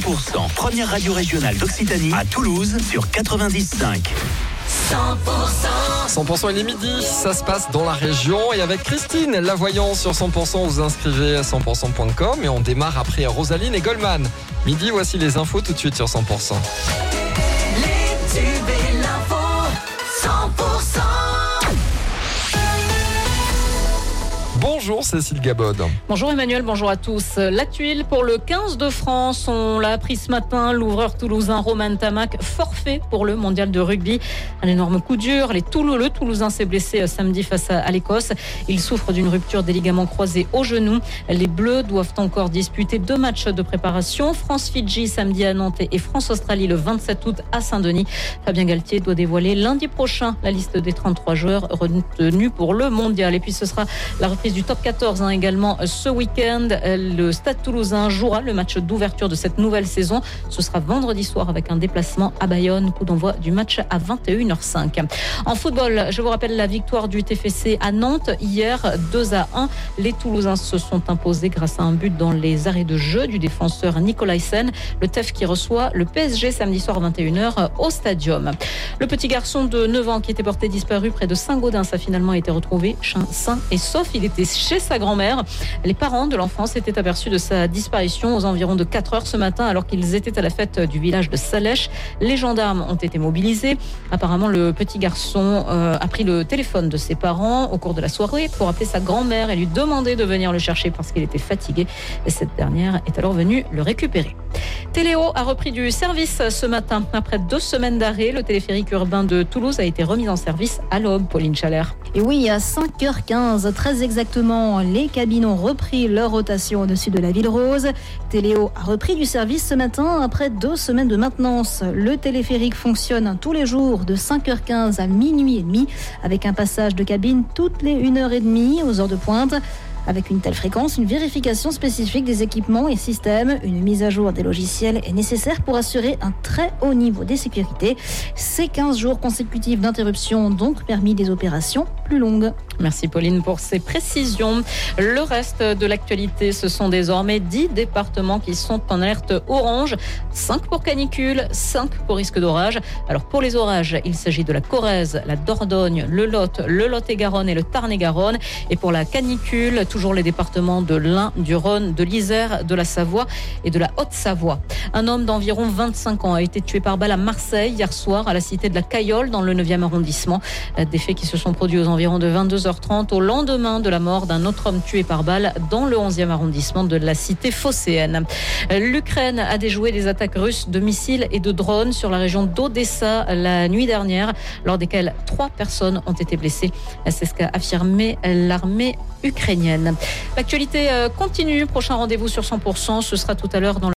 100%, première radio régionale d'Occitanie à Toulouse sur 95. 100%. 100% il est midi, ça se passe dans la région et avec Christine, la voyance sur 100%, vous inscrivez à 100%.com et on démarre après Rosaline et Goldman. Midi, voici les infos tout de suite sur 100%. Les tubes Bonjour Cécile Gabod. Bonjour Emmanuel, bonjour à tous. La tuile pour le 15 de France, on l'a appris ce matin, l'ouvreur toulousain Roman Tamac, forfait pour le mondial de rugby. Un énorme coup dur, le Toulousain s'est blessé euh, samedi face à, l'Écosse. Il souffre d'une rupture des ligaments croisés au genou. Les Bleus doivent encore disputer deux matchs de préparation. France-Fidji samedi à Nantes et France-Australie le 27 août à Saint-Denis. Fabien Galtier doit dévoiler lundi prochain la liste des 33 joueurs retenus pour le mondial. Et puis ce sera la reprise du top 14 hein, également ce week-end. Le Stade toulousain jouera le match d'ouverture de cette nouvelle saison. Ce sera vendredi soir avec un déplacement à Bayonne. Coup d'envoi du match à 21h05. En football, je vous rappelle la victoire du TFC à Nantes hier 2 à 1. Les Toulousains se sont imposés grâce à un but dans les arrêts de jeu du défenseur Nicolas Sen. Le TEF qui reçoit le PSG samedi soir à 21h au Stadium. Le petit garçon de 9 ans qui était porté disparu près de Saint-Gaudens a finalement été retrouvé sain et sauf. Il était chez sa grand-mère. Les parents de l'enfant s'étaient aperçus de sa disparition aux environs de 4 heures ce matin alors qu'ils étaient à la fête du village de Salèche. Les gendarmes ont été mobilisés. Apparemment, le petit garçon euh, a pris le téléphone de ses parents au cours de la soirée pour appeler sa grand-mère et lui demander de venir le chercher parce qu'il était fatigué. Et cette dernière est alors venue le récupérer. Téléo a repris du service ce matin. Après deux semaines d'arrêt, le téléphérique urbain de Toulouse a été remis en service à l'aube, Pauline Chalère. Et oui, à 5h15, très exactement, les cabines ont repris leur rotation au-dessus de la ville rose. Téléo a repris du service ce matin après deux semaines de maintenance. Le téléphérique fonctionne tous les jours de 5h15 à minuit et demi avec un passage de cabine toutes les 1h30 aux heures de pointe. Avec une telle fréquence, une vérification spécifique des équipements et systèmes, une mise à jour des logiciels est nécessaire pour assurer un très haut niveau de sécurité. Ces 15 jours consécutifs d'interruption ont donc permis des opérations plus longues. Merci Pauline pour ces précisions. Le reste de l'actualité, ce sont désormais 10 départements qui sont en alerte orange, 5 pour canicule, 5 pour risque d'orage. Alors pour les orages, il s'agit de la Corrèze, la Dordogne, le Lot, le Lot-et-Garonne et le Tarn-et-Garonne. Et pour la canicule, toujours les départements de l'Ain, du Rhône, de l'Isère, de la Savoie et de la Haute-Savoie. Un homme d'environ 25 ans a été tué par balle à Marseille hier soir à la cité de la Cayolle dans le 9e arrondissement. Des faits qui se sont produits aux environs de 22h30 au lendemain de la mort d'un autre homme tué par balle dans le 11e arrondissement de la cité phocéenne. L'Ukraine a déjoué des attaques russes de missiles et de drones sur la région d'Odessa la nuit dernière, lors desquelles trois personnes ont été blessées. C'est ce qu'a affirmé l'armée ukrainienne. L'actualité euh, continue. Prochain rendez-vous sur 100%. Ce sera tout à l'heure dans